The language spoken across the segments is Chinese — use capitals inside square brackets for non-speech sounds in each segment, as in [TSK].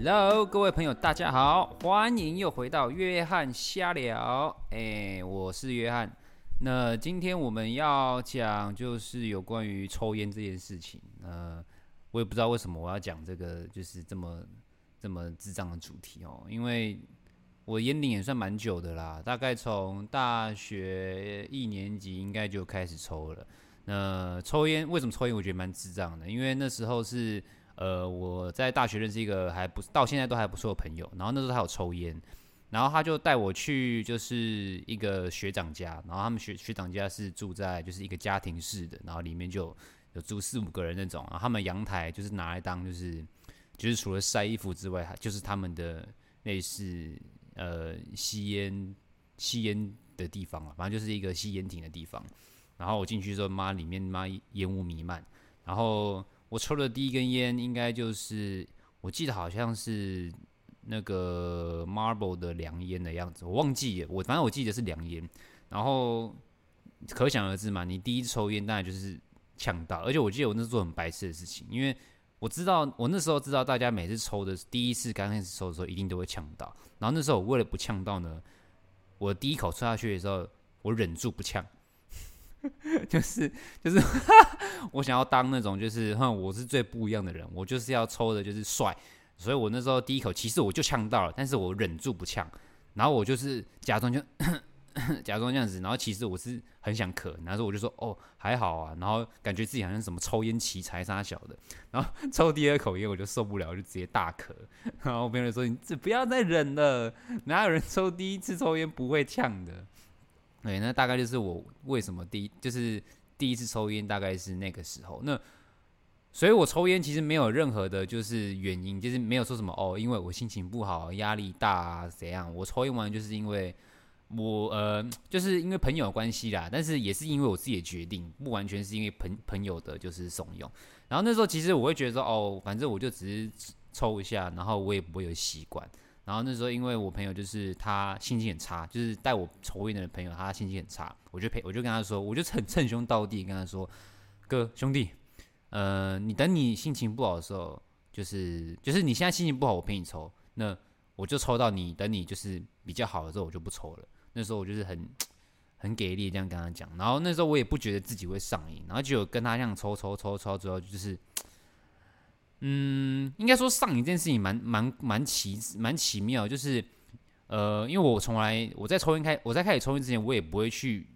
Hello，各位朋友，大家好，欢迎又回到约翰瞎聊。哎，我是约翰。那今天我们要讲就是有关于抽烟这件事情。呃，我也不知道为什么我要讲这个，就是这么这么智障的主题哦。因为我烟龄也算蛮久的啦，大概从大学一年级应该就开始抽了。那抽烟为什么抽烟？我觉得蛮智障的，因为那时候是。呃，我在大学认识一个还不到现在都还不错的朋友，然后那时候他有抽烟，然后他就带我去就是一个学长家，然后他们学学长家是住在就是一个家庭式的，然后里面就有，有住四五个人那种，然后他们阳台就是拿来当就是就是除了晒衣服之外，就是他们的类似呃吸烟吸烟的地方啊，反正就是一个吸烟亭的地方，然后我进去之后，妈里面妈烟雾弥漫，然后。我抽的第一根烟应该就是，我记得好像是那个 Marble 的凉烟的样子，我忘记了，我反正我记得是凉烟。然后可想而知嘛，你第一次抽烟当然就是呛到，而且我记得我那时候做很白痴的事情，因为我知道我那时候知道大家每次抽的第一次刚开始抽的时候一定都会呛到，然后那时候我为了不呛到呢，我第一口抽下去的时候我忍住不呛。就是就是，[LAUGHS] 我想要当那种就是，哼，我是最不一样的人，我就是要抽的就是帅，所以我那时候第一口其实我就呛到了，但是我忍住不呛，然后我就是假装就假装这样子，然后其实我是很想咳，然后我就说哦还好啊，然后感觉自己好像什么抽烟奇才杀小的，然后 [LAUGHS] 抽第二口烟我就受不了，就直接大咳，然后我朋友说你这不要再忍了，哪有人抽第一次抽烟不会呛的？对，那大概就是我为什么第一就是第一次抽烟，大概是那个时候。那所以，我抽烟其实没有任何的，就是原因，就是没有说什么哦，因为我心情不好、压力大啊，怎样？我抽烟完就是因为我呃，就是因为朋友的关系啦，但是也是因为我自己的决定，不完全是因为朋朋友的就是怂恿。然后那时候其实我会觉得说，哦，反正我就只是抽一下，然后我也不会有习惯。然后那时候，因为我朋友就是他心情很差，就是带我抽烟的朋友，他心情很差，我就陪，我就跟他说，我就很称兄道弟跟他说，哥兄弟，呃，你等你心情不好的时候，就是就是你现在心情不好，我陪你抽，那我就抽到你，等你就是比较好的时候，我就不抽了。那时候我就是很很给力这样跟他讲，然后那时候我也不觉得自己会上瘾，然后就跟他这样抽抽抽抽，之后就是。嗯，应该说上瘾这件事情蛮蛮蛮奇蛮奇妙，就是呃，因为我从来我在抽烟开我在开始抽烟之前，我也不会去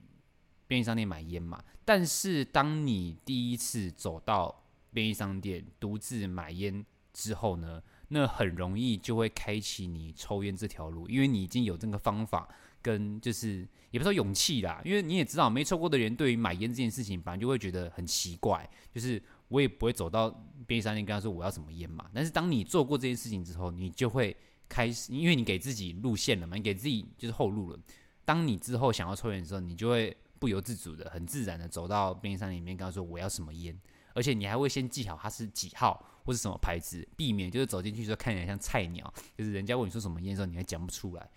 便利商店买烟嘛。但是当你第一次走到便利商店独自买烟之后呢，那很容易就会开启你抽烟这条路，因为你已经有这个方法跟就是也不说勇气啦，因为你也知道没抽过的人对于买烟这件事情，反正就会觉得很奇怪，就是。我也不会走到便利商店跟他说我要什么烟嘛。但是当你做过这件事情之后，你就会开始，因为你给自己路线了嘛，你给自己就是后路了。当你之后想要抽烟的时候，你就会不由自主的、很自然的走到便利商店里面跟他说我要什么烟，而且你还会先记好它是几号或是什么牌子，避免就是走进去说看起来像菜鸟，就是人家问你说什么烟的时候，你还讲不出来。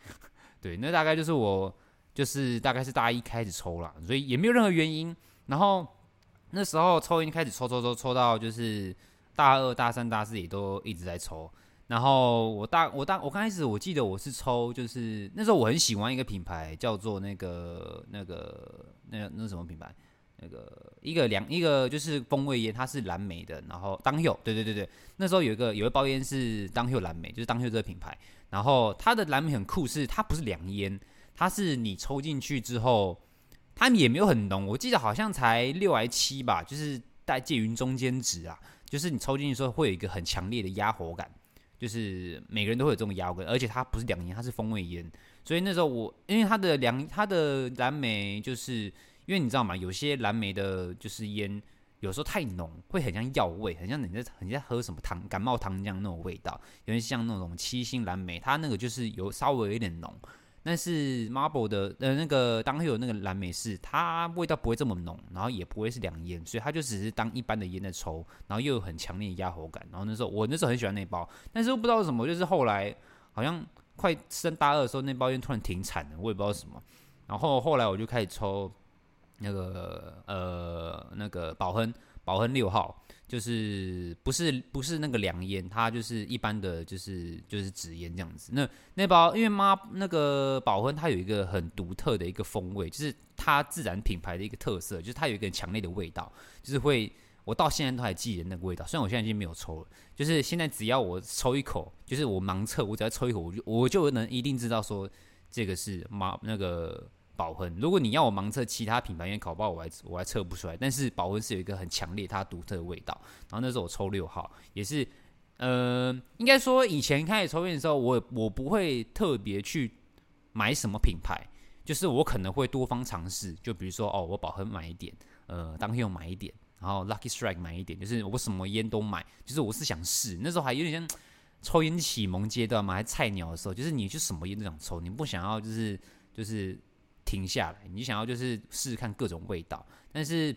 对，那大概就是我就是大概是大一开始抽了，所以也没有任何原因，然后。那时候抽烟开始抽抽抽抽到就是大二大三大四也都一直在抽，然后我大我大我刚开始我记得我是抽就是那时候我很喜欢一个品牌叫做那个那个那那什么品牌？那个一个两一个就是风味烟，它是蓝莓的，然后当秀对对对对，那时候有一个有一包烟是当秀蓝莓，就是当秀这个品牌，然后它的蓝莓很酷，是它不是凉烟，它是你抽进去之后。它也没有很浓，我记得好像才六还七吧，就是带介于中间值啊。就是你抽进去的时候会有一个很强烈的压火感，就是每个人都会有这种压火感，而且它不是凉烟，它是风味烟。所以那时候我因为它的凉，它的蓝莓，就是因为你知道吗？有些蓝莓的就是烟，有时候太浓会很像药味，很像你在很像喝什么糖感冒糖浆那种味道。有点像那种七星蓝莓，它那个就是有稍微有点浓。但是 marble 的呃那个当时有那个蓝莓是它味道不会这么浓，然后也不会是凉烟，所以它就只是当一般的烟在抽，然后又有很强烈的压喉感。然后那时候我那时候很喜欢那包，但是我不知道为什么，就是后来好像快升大二的时候，那包烟突然停产了，我也不知道什么。然后后来我就开始抽那个呃那个宝亨，宝亨六号。就是不是不是那个凉烟，它就是一般的就是就是纸烟这样子。那那包因为妈那个宝亨它有一个很独特的一个风味，就是它自然品牌的一个特色，就是它有一个强烈的味道，就是会我到现在都还记得那个味道。虽然我现在已经没有抽了，就是现在只要我抽一口，就是我盲测，我只要抽一口，我就我就能一定知道说这个是妈那个。宝恒，如果你要我盲测其他品牌，因为搞不好我还我还测不出来。但是宝恒是有一个很强烈它独特的味道。然后那时候我抽六号，也是，呃，应该说以前开始抽烟的时候，我我不会特别去买什么品牌，就是我可能会多方尝试。就比如说哦，我宝恒买一点，呃，当天用买一点，然后 Lucky Strike 买一点，就是我什么烟都买，就是我是想试。那时候还有点像抽烟启蒙阶段嘛，还菜鸟的时候，就是你就什么烟都想抽，你不想要就是就是。停下来，你想要就是试试看各种味道，但是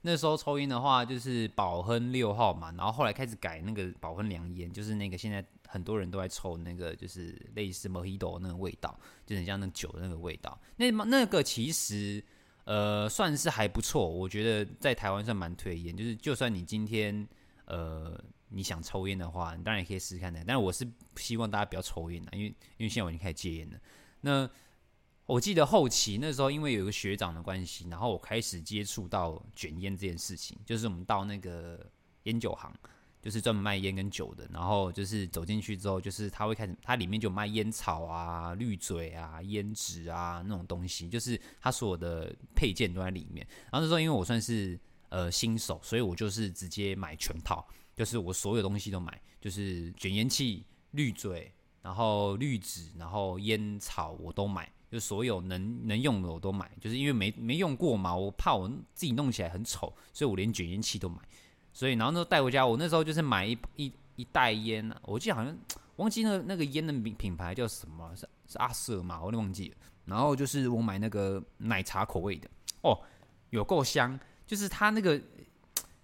那时候抽烟的话，就是宝亨六号嘛，然后后来开始改那个宝亨凉烟，就是那个现在很多人都在抽那个，就是类似 Mojito 那个味道，就很像那酒的那个味道。那那个其实呃算是还不错，我觉得在台湾算蛮推荐。就是就算你今天呃你想抽烟的话，你当然也可以试试看的。但是我是希望大家不要抽烟的，因为因为现在我已经开始戒烟了。那我记得后期那时候，因为有一个学长的关系，然后我开始接触到卷烟这件事情。就是我们到那个烟酒行，就是专门卖烟跟酒的。然后就是走进去之后，就是他会开始，它里面就卖烟草啊、滤嘴啊、烟纸啊那种东西，就是他所有的配件都在里面。然后那时候因为我算是呃新手，所以我就是直接买全套，就是我所有东西都买，就是卷烟器、滤嘴，然后滤纸，然后烟草我都买。就所有能能用的我都买，就是因为没没用过嘛，我怕我自己弄起来很丑，所以我连卷烟器都买。所以然后那时候带回家，我那时候就是买一一一袋烟啊，我记得好像忘记那个那个烟的品品牌叫什么，是是阿瑟嘛，我都忘记了。然后就是我买那个奶茶口味的，哦，有够香，就是它那个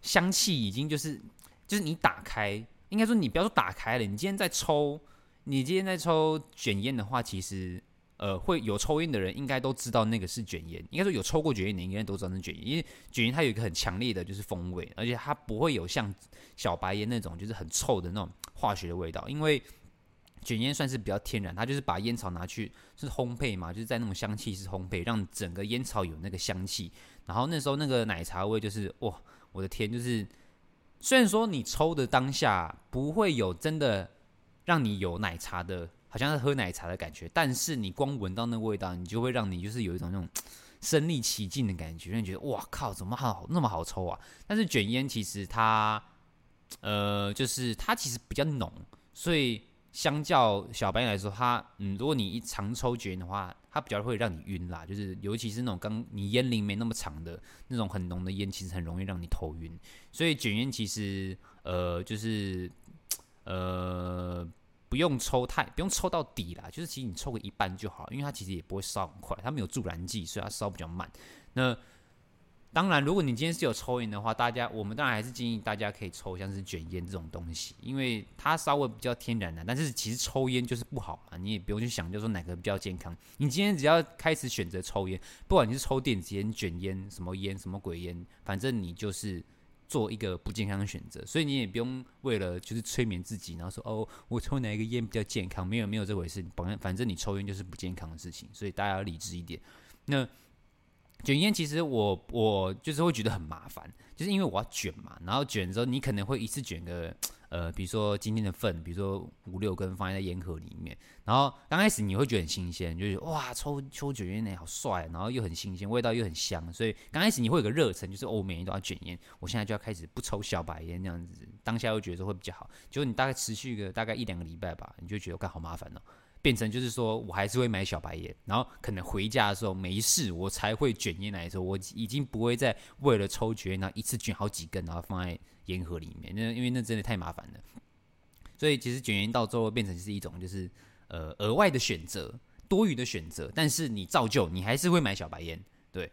香气已经就是就是你打开，应该说你不要说打开了，你今天在抽，你今天在抽卷烟的话，其实。呃，会有抽烟的人应该都知道那个是卷烟，应该说有抽过卷烟的应该都知道那卷烟，因为卷烟它有一个很强烈的就是风味，而且它不会有像小白烟那种就是很臭的那种化学的味道，因为卷烟算是比较天然，它就是把烟草拿去是烘焙嘛，就是在那种香气是烘焙，让整个烟草有那个香气。然后那时候那个奶茶味就是哇，我的天，就是虽然说你抽的当下不会有真的让你有奶茶的。好像是喝奶茶的感觉，但是你光闻到那味道，你就会让你就是有一种那种 [TSK] 身临其境的感觉，让你觉得哇靠，怎么好那么好抽啊？但是卷烟其实它，呃，就是它其实比较浓，所以相较小白来说，它嗯，如果你一常抽卷烟的话，它比较会让你晕啦，就是尤其是那种刚你烟龄没那么长的那种很浓的烟，其实很容易让你头晕。所以卷烟其实呃，就是呃。不用抽太，不用抽到底啦，就是其实你抽个一半就好，因为它其实也不会烧很快，它没有助燃剂，所以它烧比较慢。那当然，如果你今天是有抽烟的话，大家我们当然还是建议大家可以抽像是卷烟这种东西，因为它稍微比较天然的。但是其实抽烟就是不好嘛，你也不用去想，就说哪个比较健康。你今天只要开始选择抽烟，不管你是抽电子烟、卷烟、什么烟、什么鬼烟，反正你就是。做一个不健康的选择，所以你也不用为了就是催眠自己，然后说哦，我抽哪一个烟比较健康？没有没有这回事，反正反正你抽烟就是不健康的事情，所以大家要理智一点。那卷烟其实我我就是会觉得很麻烦，就是因为我要卷嘛，然后卷的时候你可能会一次卷个。呃，比如说今天的份，比如说五六根放在烟盒里面，然后刚开始你会觉得很新鲜，就是哇，抽抽卷烟呢好帅，然后又很新鲜，味道又很香，所以刚开始你会有个热忱，就是哦，每天都要卷烟，我现在就要开始不抽小白烟这样子，当下又觉得会比较好，结果你大概持续个大概一两个礼拜吧，你就觉得干好麻烦哦。变成就是说我还是会买小白烟，然后可能回家的时候没事，我才会卷烟来的时候，我已经不会再为了抽卷烟，然后一次卷好几根，然后放在烟盒里面，那因为那真的太麻烦了。所以其实卷烟到最后变成是一种就是呃额外的选择，多余的选择，但是你照旧你还是会买小白烟，对。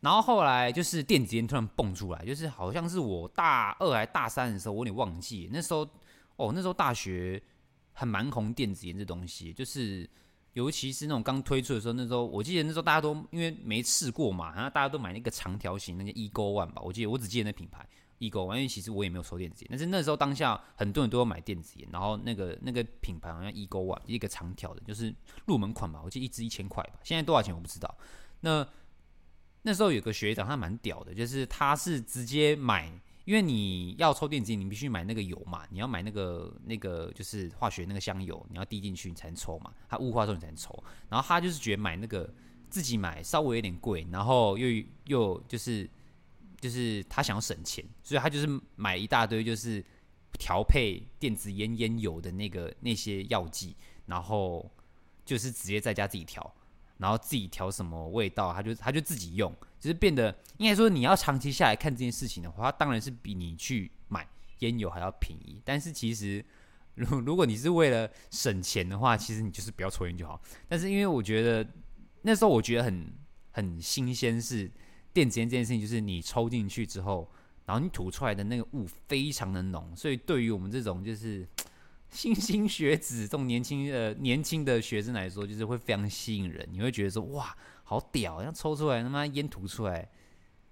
然后后来就是电子烟突然蹦出来，就是好像是我大二还大三的时候，我有点忘记那时候哦，那时候大学。还蛮红电子烟这东西，就是尤其是那种刚推出的时候，那时候我记得那时候大家都因为没试过嘛，然后大家都买那个长条形那个 Ego One 吧，我记得我只记得那品牌 Ego One，因为其实我也没有抽电子烟，但是那时候当下很多人都有买电子烟，然后那个那个品牌好像 Ego One 一个长条的，就是入门款吧，我记得一支一千块吧，现在多少钱我不知道。那那时候有个学长他蛮屌的，就是他是直接买。因为你要抽电子烟，你必须买那个油嘛，你要买那个那个就是化学那个香油，你要滴进去你才能抽嘛，它雾化之后你才能抽。然后他就是觉得买那个自己买稍微有点贵，然后又又就是就是他想要省钱，所以他就是买一大堆就是调配电子烟烟油的那个那些药剂，然后就是直接在家自己调。然后自己调什么味道，他就他就自己用，就是变得应该说你要长期下来看这件事情的话，它当然是比你去买烟油还要便宜。但是其实，如 [LAUGHS] 如果你是为了省钱的话，其实你就是不要抽烟就好。但是因为我觉得那时候我觉得很很新鲜是电子烟这件事情，就是你抽进去之后，然后你吐出来的那个雾非常的浓，所以对于我们这种就是。[TSK] 新兴学子这种年轻的年轻的学生来说，就是会非常吸引人。你会觉得说，哇，好屌，像抽出来他妈烟吐出来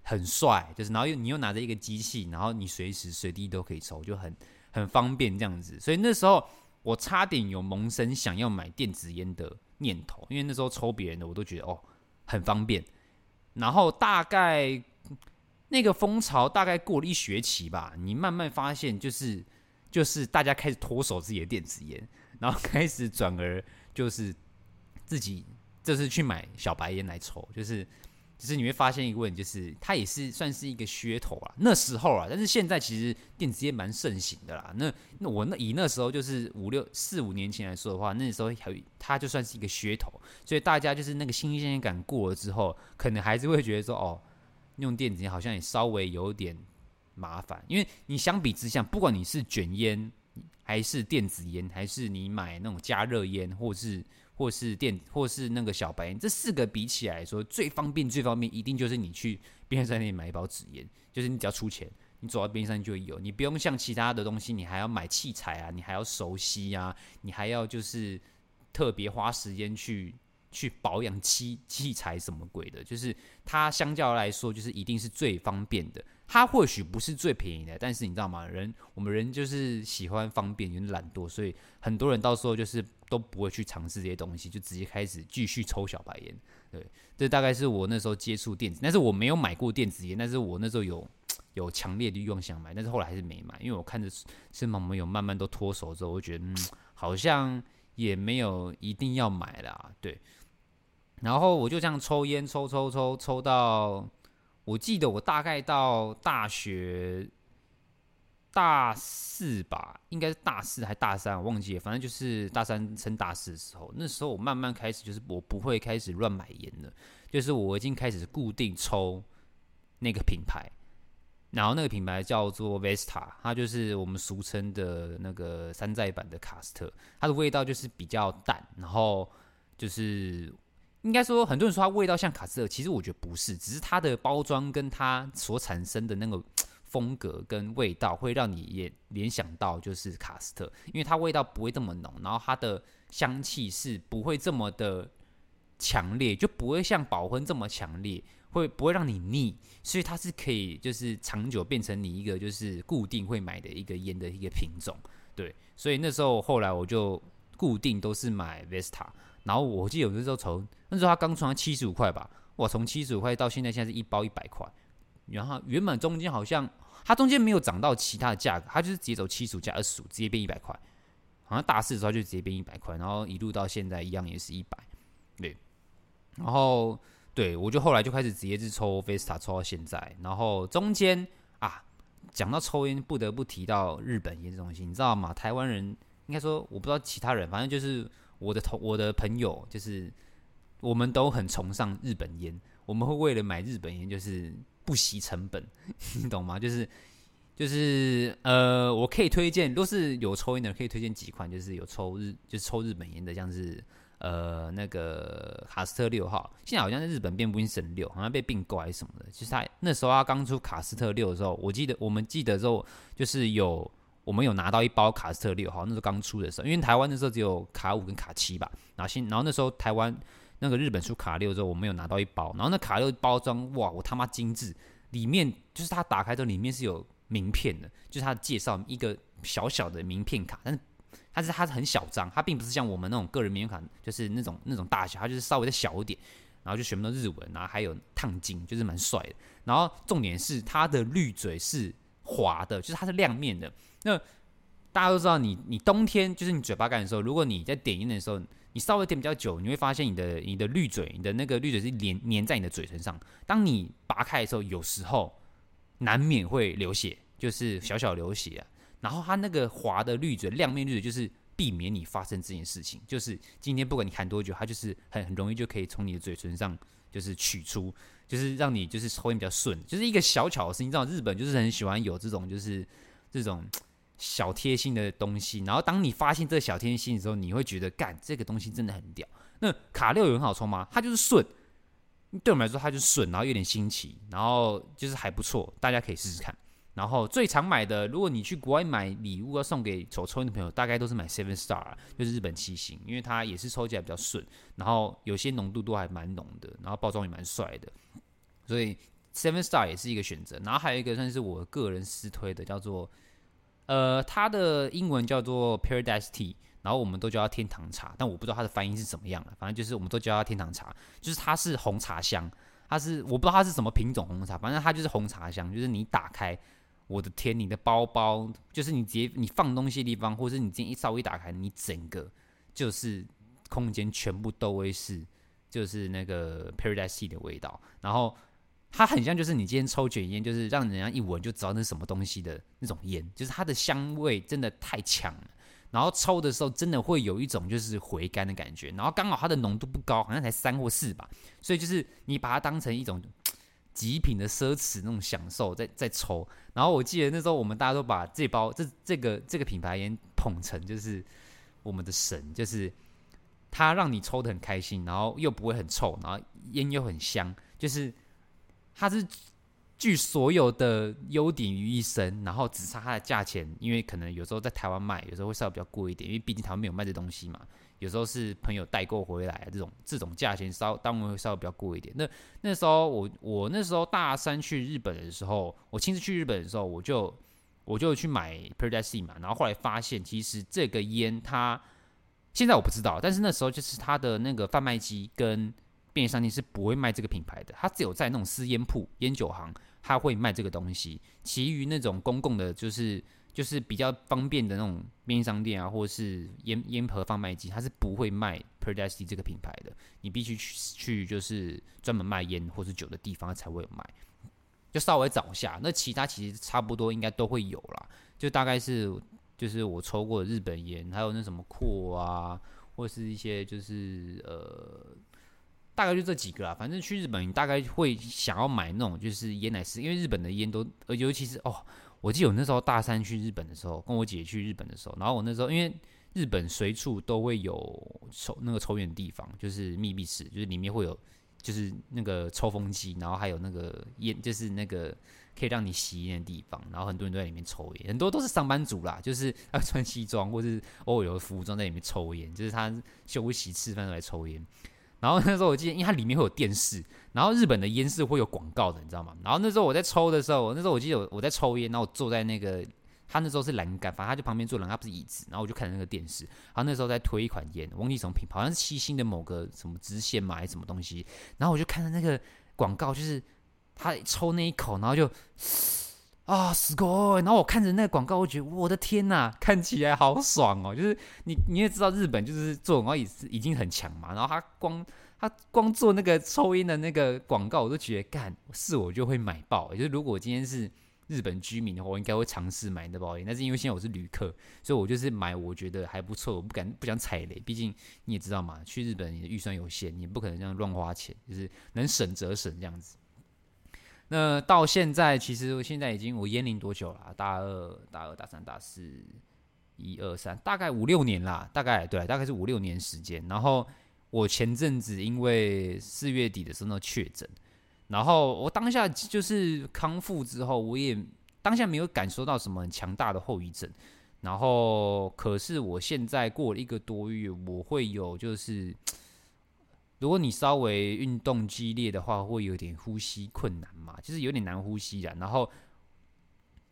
很帅，就是然后又你又拿着一个机器，然后你随时随地都可以抽，就很很方便这样子。所以那时候我差点有萌生想要买电子烟的念头，因为那时候抽别人的我都觉得哦很方便。然后大概那个风潮大概过了一学期吧，你慢慢发现就是。就是大家开始脱手自己的电子烟，然后开始转而就是自己这是去买小白烟来抽，就是就是你会发现一个问题，就是它也是算是一个噱头啊。那时候啊，但是现在其实电子烟蛮盛行的啦。那那我那以那时候就是五六四五年前来说的话，那时候还它就算是一个噱头，所以大家就是那个新鲜感过了之后，可能还是会觉得说哦，用电子烟好像也稍微有点。麻烦，因为你相比之下，不管你是卷烟，还是电子烟，还是你买那种加热烟，或是或是电，或是那个小白烟，这四个比起来说，最方便最方便，一定就是你去便利商店买一包纸烟，就是你只要出钱，你走到便利商店就有，你不用像其他的东西，你还要买器材啊，你还要熟悉啊，你还要就是特别花时间去去保养器器材什么鬼的，就是它相较来说，就是一定是最方便的。它或许不是最便宜的，但是你知道吗？人我们人就是喜欢方便，有点懒惰，所以很多人到时候就是都不会去尝试这些东西，就直接开始继续抽小白烟。对，这大概是我那时候接触电子，但是我没有买过电子烟，但是我那时候有有强烈的欲望想买，但是后来还是没买，因为我看着身旁朋友慢慢都脱手之后，我觉得嗯，好像也没有一定要买啦。对，然后我就这样抽烟，抽抽抽抽到。我记得我大概到大学大四吧，应该是大四还大三，我忘记了。反正就是大三升大四的时候，那时候我慢慢开始，就是我不会开始乱买烟了，就是我已经开始固定抽那个品牌，然后那个品牌叫做 Vesta，它就是我们俗称的那个山寨版的卡斯特，它的味道就是比较淡，然后就是。应该说，很多人说它味道像卡斯特，其实我觉得不是，只是它的包装跟它所产生的那个风格跟味道，会让你也联想到就是卡斯特，因为它味道不会这么浓，然后它的香气是不会这么的强烈，就不会像宝芬这么强烈，会不会让你腻？所以它是可以就是长久变成你一个就是固定会买的一个烟的一个品种，对，所以那时候后来我就固定都是买 Vesta。然后我记得有的时候从那时候它刚出来七十五块吧，哇，从七十五块到现在现在是一包一百块，然后原本中间好像它中间没有涨到其他的价格，它就是直接走七十五加二十五，直接变一百块，好像大四的时候就直接变一百块，然后一路到现在一样也是一百，对，然后对我就后来就开始直接是抽 Vesta 抽到现在，然后中间啊讲到抽烟不得不提到日本烟这东西，你知道吗？台湾人应该说我不知道其他人，反正就是。我的同我的朋友就是，我们都很崇尚日本烟，我们会为了买日本烟就是不惜成本，[LAUGHS] 你懂吗？就是就是呃，我可以推荐，都是有抽烟的可以推荐几款，就是有抽日就是抽日本烟的，像是呃那个卡斯特六号，现在好像在日本变不成神六，好像被并购还是什么的。其实他那时候他刚出卡斯特六的时候，我记得我们记得之后就是有我们有拿到一包卡斯特六号，那时候刚出的时候，因为台湾那时候只有卡五跟卡七吧，然后新，然后那时候台湾那个日本出卡六之后，我们有拿到一包，然后那卡六包装哇，我他妈精致，里面就是它打开之后里面是有名片的，就是它介绍一个小小的名片卡，但是它是它是很小张，它并不是像我们那种个人名片卡，就是那种那种大小，它就是稍微的小一点。然后就全部都日文，然后还有烫金，就是蛮帅的。然后重点是它的滤嘴是滑的，就是它是亮面的。那大家都知道你，你你冬天就是你嘴巴干的时候，如果你在点烟的时候，你稍微点比较久，你会发现你的你的滤嘴，你的那个滤嘴是粘粘在你的嘴唇上。当你拔开的时候，有时候难免会流血，就是小小流血啊。然后它那个滑的滤嘴，亮面滤嘴就是。避免你发生这件事情，就是今天不管你含多久，它就是很很容易就可以从你的嘴唇上就是取出，就是让你就是抽烟比较顺，就是一个小巧的事情。你知道日本就是很喜欢有这种就是这种小贴心的东西。然后当你发现这个小贴心的时候，你会觉得干这个东西真的很屌。那卡六有很好抽吗？它就是顺，对我们来说它就是顺，然后有点新奇，然后就是还不错，大家可以试试看。然后最常买的，如果你去国外买礼物要送给抽抽的朋友，大概都是买 Seven Star，就是日本七星，因为它也是抽起来比较顺，然后有些浓度都还蛮浓的，然后包装也蛮帅的，所以 Seven Star 也是一个选择。然后还有一个算是我个人私推的，叫做呃，它的英文叫做 Paradise Tea，然后我们都叫它天堂茶，但我不知道它的翻译是怎么样的，反正就是我们都叫它天堂茶，就是它是红茶香，它是我不知道它是什么品种红茶，反正它就是红茶香，就是你打开。我的天，你的包包就是你直接你放东西的地方，或者是你今天一稍微打开，你整个就是空间全部都会是就是那个 Paradise Tea 的味道。然后它很像就是你今天抽卷烟，就是让人家一闻就知道那是什么东西的那种烟，就是它的香味真的太强了。然后抽的时候真的会有一种就是回甘的感觉。然后刚好它的浓度不高，好像才三或四吧，所以就是你把它当成一种。[TSK] 极品的奢侈那种享受在，在抽。然后我记得那时候我们大家都把这包这这个这个品牌烟捧成就是我们的神，就是它让你抽得很开心，然后又不会很臭，然后烟又很香，就是它是聚所有的优点于一身，然后只差它的价钱，因为可能有时候在台湾卖，有时候会稍微比较贵一点，因为毕竟台湾没有卖这东西嘛。有时候是朋友代购回来，这种这种价钱稍当然会稍微比较贵一点。那那时候我我那时候大三去日本的时候，我亲自去日本的时候，我就我就去买 Paradise Tea 嘛。然后后来发现，其实这个烟它现在我不知道，但是那时候就是它的那个贩卖机跟便利商店是不会卖这个品牌的，它只有在那种私烟铺、烟酒行，它会卖这个东西。其余那种公共的，就是。就是比较方便的那种便利商店啊，或者是烟烟盒贩卖机，它是不会卖 Paradise Tea 这个品牌的。你必须去去就是专门卖烟或是酒的地方才会有卖。就稍微找一下，那其他其实差不多应该都会有啦。就大概是就是我抽过的日本烟，还有那什么阔啊，或是一些就是呃，大概就这几个啦。反正去日本，你大概会想要买那种就是烟来试，因为日本的烟都呃，尤其是哦。我记得我那时候大三去日本的时候，跟我姐去日本的时候，然后我那时候因为日本随处都会有抽那个抽烟的地方，就是密闭室，就是里面会有就是那个抽风机，然后还有那个烟，就是那个可以让你吸烟的地方，然后很多人都在里面抽烟，很多都是上班族啦，就是要穿西装或是偶尔有服装在里面抽烟，就是他休息吃饭都来抽烟。然后那时候我记得，因为它里面会有电视，然后日本的烟是会有广告的，你知道吗？然后那时候我在抽的时候，那时候我记得我我在抽烟，然后我坐在那个，他那时候是栏杆，反正他就旁边坐栏杆，不是椅子，然后我就看那个电视，他那时候在推一款烟，忘记什么品牌，好像是七星的某个什么支线嘛，还是什么东西，然后我就看着那个广告，就是他抽那一口，然后就。啊，死狗！然后我看着那个广告，我觉得我的天呐，看起来好爽哦！就是你你也知道，日本就是做广告已已经很强嘛。然后他光他光做那个抽烟的那个广告，我都觉得干是我就会买爆。就是如果今天是日本居民的话，我应该会尝试买那包烟。但是因为现在我是旅客，所以我就是买我觉得还不错，我不敢不想踩雷。毕竟你也知道嘛，去日本你的预算有限，你不可能这样乱花钱，就是能省则省这样子。那到现在，其实我现在已经我烟龄多久了？大二、大二、大三、大四，一二三，大概五六年啦。大概对，大概是五六年时间。然后我前阵子因为四月底的时候确诊，然后我当下就是康复之后，我也当下没有感受到什么很强大的后遗症。然后，可是我现在过了一个多月，我会有就是，如果你稍微运动激烈的话，会有点呼吸困难嘛，就是有点难呼吸的。然后，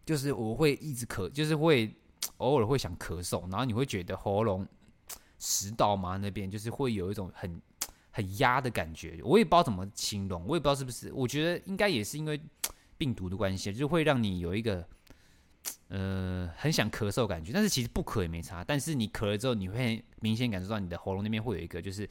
就是我会一直咳，就是会 [TSK] 偶尔会想咳嗽，然后你会觉得喉咙、食道嘛那边就是会有一种很 [TSK] 很压的感觉。我也不知道怎么形容，我也不知道是不是，我觉得应该也是因为 [TSK] 病毒的关系，就会让你有一个。呃，很想咳嗽感觉，但是其实不咳也没差。但是你咳了之后，你会明显感受到你的喉咙那边会有一个，就是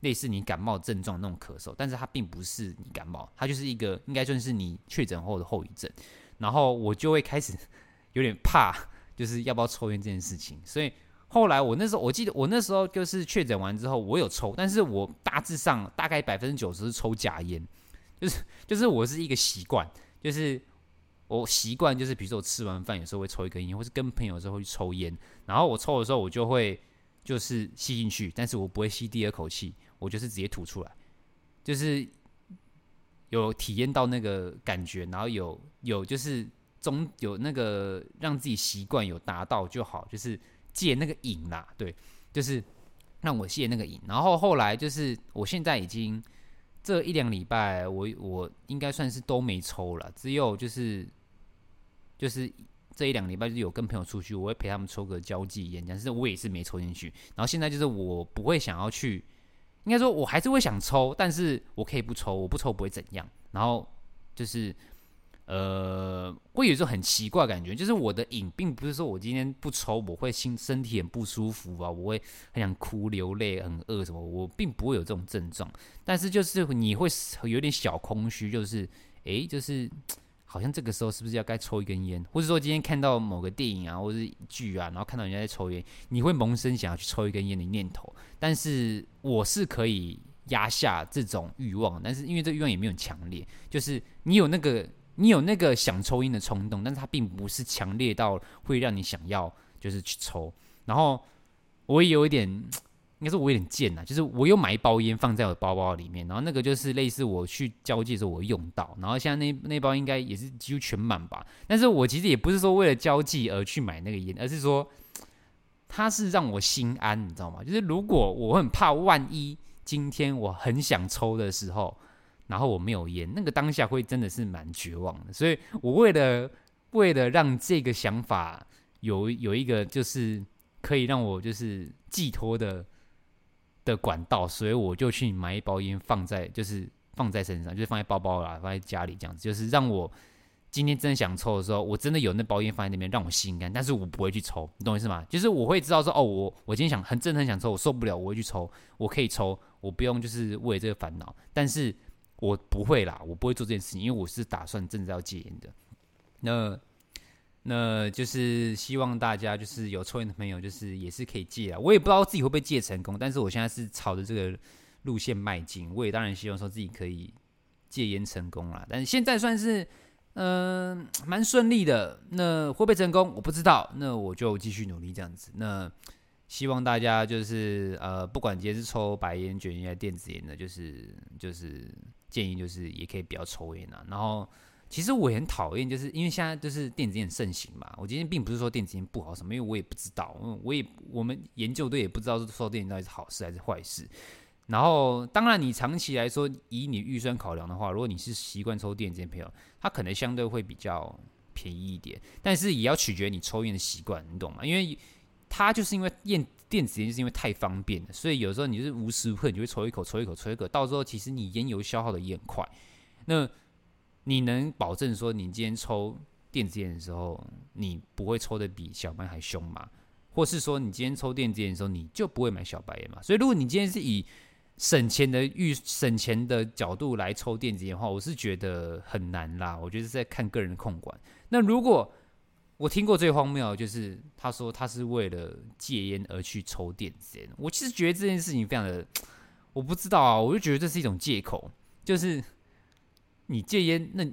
类似你感冒症状那种咳嗽，但是它并不是你感冒，它就是一个应该算是你确诊后的后遗症。然后我就会开始 [LAUGHS] 有点怕，就是要不要抽烟这件事情。所以后来我那时候，我记得我那时候就是确诊完之后，我有抽，但是我大致上大概百分之九十是抽假烟，就是就是我是一个习惯，就是。我习惯就是，比如说我吃完饭有时候会抽一根烟，或是跟朋友的时候会去抽烟。然后我抽的时候，我就会就是吸进去，但是我不会吸第二口气，我就是直接吐出来，就是有体验到那个感觉，然后有有就是中有那个让自己习惯有达到就好，就是戒那个瘾啦，对，就是让我戒那个瘾。然后后来就是我现在已经这一两礼拜，我我应该算是都没抽了，只有就是。就是这一两礼拜，就是有跟朋友出去，我会陪他们抽个交际烟，但是我也是没抽进去。然后现在就是我不会想要去，应该说我还是会想抽，但是我可以不抽，我不抽不会怎样。然后就是呃，会有一种很奇怪的感觉，就是我的瘾并不是说我今天不抽我会心身体很不舒服啊，我会很想哭流泪、很饿什么，我并不会有这种症状。但是就是你会有点小空虚，就是诶，就是。好像这个时候是不是要该抽一根烟，或者说今天看到某个电影啊，或者是剧啊，然后看到人家在抽烟，你会萌生想要去抽一根烟的念头。但是我是可以压下这种欲望，但是因为这欲望也没有强烈，就是你有那个你有那个想抽烟的冲动，但是它并不是强烈到会让你想要就是去抽。然后我也有一点。应该是我有点贱呐，就是我有买一包烟放在我的包包里面，然后那个就是类似我去交际的时候我用到，然后现在那那包应该也是几乎全满吧。但是我其实也不是说为了交际而去买那个烟，而是说它是让我心安，你知道吗？就是如果我很怕万一今天我很想抽的时候，然后我没有烟，那个当下会真的是蛮绝望的。所以我为了为了让这个想法有有一个就是可以让我就是寄托的。的管道，所以我就去买一包烟，放在就是放在身上，就是放在包包啦，放在家里这样子，就是让我今天真的想抽的时候，我真的有那包烟放在那边，让我心甘。但是我不会去抽，你懂我意思吗？就是我会知道说，哦，我我今天想很真的很想抽，我受不了，我会去抽，我可以抽，我不用就是为这个烦恼。但是我不会啦，我不会做这件事情，因为我是打算真的要戒烟的。那。那就是希望大家就是有抽烟的朋友，就是也是可以戒啊。我也不知道自己会不会戒成功，但是我现在是朝着这个路线迈进。我也当然希望说自己可以戒烟成功啦。但是现在算是嗯蛮顺利的。那会不会成功我不知道，那我就继续努力这样子。那希望大家就是呃不管今天是抽白烟、卷烟电子烟的，就是就是建议就是也可以不要抽烟啊。然后。其实我很讨厌，就是因为现在就是电子烟盛行嘛。我今天并不是说电子烟不好什么，因为我也不知道，我也我们研究队也不知道说抽电子烟到底是好事还是坏事。然后，当然你长期来说，以你预算考量的话，如果你是习惯抽电子烟朋友，它可能相对会比较便宜一点。但是也要取决你抽烟的习惯，你懂吗？因为它就是因为烟电子烟就是因为太方便了，所以有时候你就是无时无刻你就会抽一口抽一口抽一口，到时候其实你烟油消耗的也很快。那你能保证说，你今天抽电子烟的时候，你不会抽得比小白还凶吗？或是说，你今天抽电子烟的时候，你就不会买小白烟吗？所以，如果你今天是以省钱的预省钱的角度来抽电子烟的话，我是觉得很难啦。我觉得是在看个人的控管。那如果我听过最荒谬，就是他说他是为了戒烟而去抽电子烟，我其实觉得这件事情非常的，[TSK] 我不知道啊，我就觉得这是一种借口，就是。你戒烟，那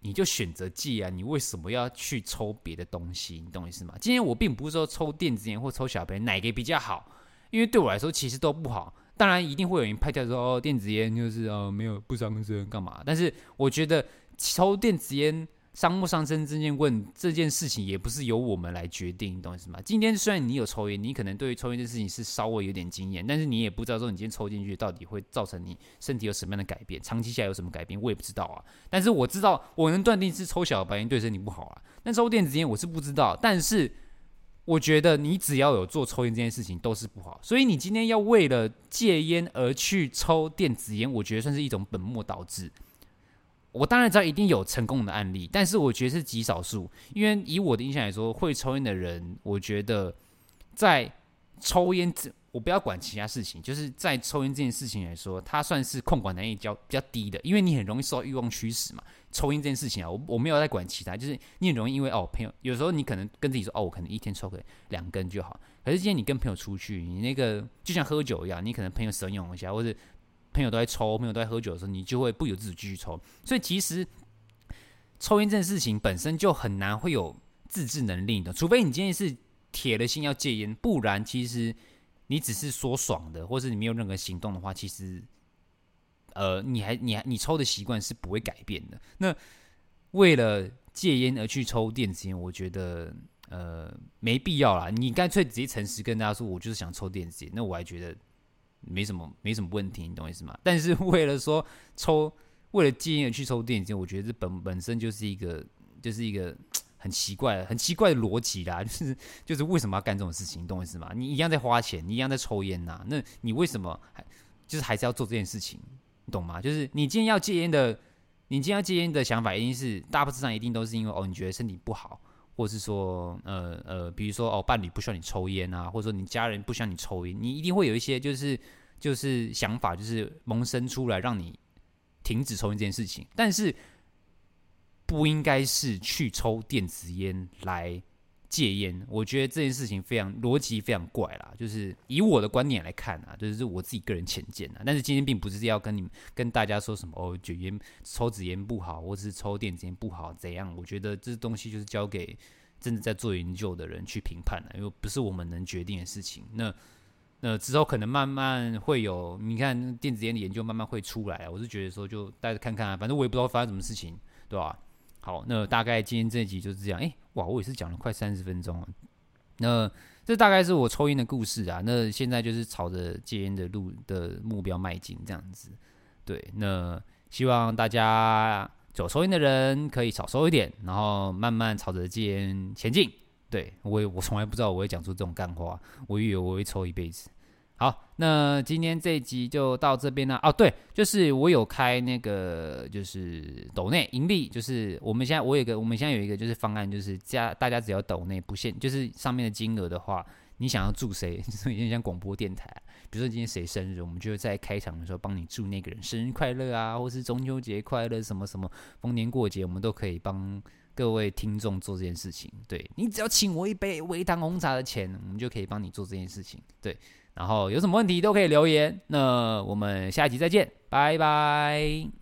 你就选择戒啊！你为什么要去抽别的东西？你懂我意思吗？今天我并不是说抽电子烟或抽小白哪个比较好，因为对我来说其实都不好。当然一定会有人拍掉说哦，电子烟就是哦没有不伤身干嘛？但是我觉得抽电子烟伤不伤身这件问这件事情，也不是由我们来决定，你懂意思吗？今天虽然你有抽烟，你可能对于抽烟这件事情是稍微有点经验，但是你也不知道说你今天抽进去到底会造成你身体有什么样的改变，长期下来有什么改变，我也不知道啊。但是我知道，我能断定是抽小白烟对身体不好啊。那抽电子烟我是不知道，但是我觉得你只要有做抽烟这件事情都是不好，所以你今天要为了戒烟而去抽电子烟，我觉得算是一种本末倒置。我当然知道一定有成功的案例，但是我觉得是极少数。因为以我的印象来说，会抽烟的人，我觉得在抽烟这，我不要管其他事情，就是在抽烟这件事情来说，它算是控管能力较比较低的。因为你很容易受到欲望驱使嘛。抽烟这件事情啊，我我没有在管其他，就是你很容易因为哦朋友，有时候你可能跟自己说哦，我可能一天抽个两根就好。可是今天你跟朋友出去，你那个就像喝酒一样，你可能朋友怂恿一下，或者。朋友都在抽，朋友都在喝酒的时候，你就会不由自主继续抽。所以其实抽烟这件事情本身就很难会有自制能力的，除非你今天是铁了心要戒烟，不然其实你只是说爽的，或是你没有任何行动的话，其实呃，你还你还你抽的习惯是不会改变的。那为了戒烟而去抽电子烟，我觉得呃没必要啦。你干脆直接诚实跟大家说，我就是想抽电子烟，那我还觉得。没什么，没什么问题，你懂我意思吗？但是 [LAUGHS] 为了说抽，为了戒烟而去抽电子烟，我觉得这本本身就是一个，就是一个 [TSK] 很奇怪、很奇怪的逻辑啦。[LAUGHS] 就是就是为什么要干这种事情，你懂我意思吗？你一样在花钱，你一样在抽烟呐、那你为什么还就是还是要做这件事情？你懂吗？就是你今天要戒烟的，你今天要戒烟的想法，一定是大部分上一定都是因为哦，你觉得身体不好，或是说呃呃，比如说哦，伴侣不需要你抽烟啊，或者说你家人不需要你抽烟，你一定会有一些就是。就是想法，就是萌生出来让你停止抽烟这件事情，但是不应该是去抽电子烟来戒烟。我觉得这件事情非常逻辑非常怪啦。就是以我的观念来看啊，就是我自己个人浅见啊。但是今天并不是要跟你们跟大家说什么哦，卷烟抽纸烟不好，或者是抽电子烟不好怎样？我觉得这东西就是交给真的在做研究的人去评判的，因为不是我们能决定的事情。那。那之后可能慢慢会有，你看电子烟的研究慢慢会出来啊。我是觉得说，就大家看看，反正我也不知道发生什么事情，对吧？好，那大概今天这一集就是这样。诶，哇，我也是讲了快三十分钟了。那这大概是我抽烟的故事啊。那现在就是朝着戒烟的路的目标迈进，这样子。对，那希望大家有抽烟的人可以少抽一点，然后慢慢朝着戒烟前进。对，我也我从来不知道我会讲出这种干话，我以为我会抽一辈子。好，那今天这一集就到这边了。哦，对，就是我有开那个就是抖内盈利，就是我们现在我有个我们现在有一个就是方案，就是加大家只要抖内不限，就是上面的金额的话，你想要祝谁，就是有点像广播电台，比如说今天谁生日，我们就在开场的时候帮你祝那个人生日快乐啊，或是中秋节快乐，什么什么逢年过节，我们都可以帮。各位听众做这件事情，对，你只要请我一杯微糖红茶的钱，我们就可以帮你做这件事情，对。然后有什么问题都可以留言，那我们下一集再见，拜拜。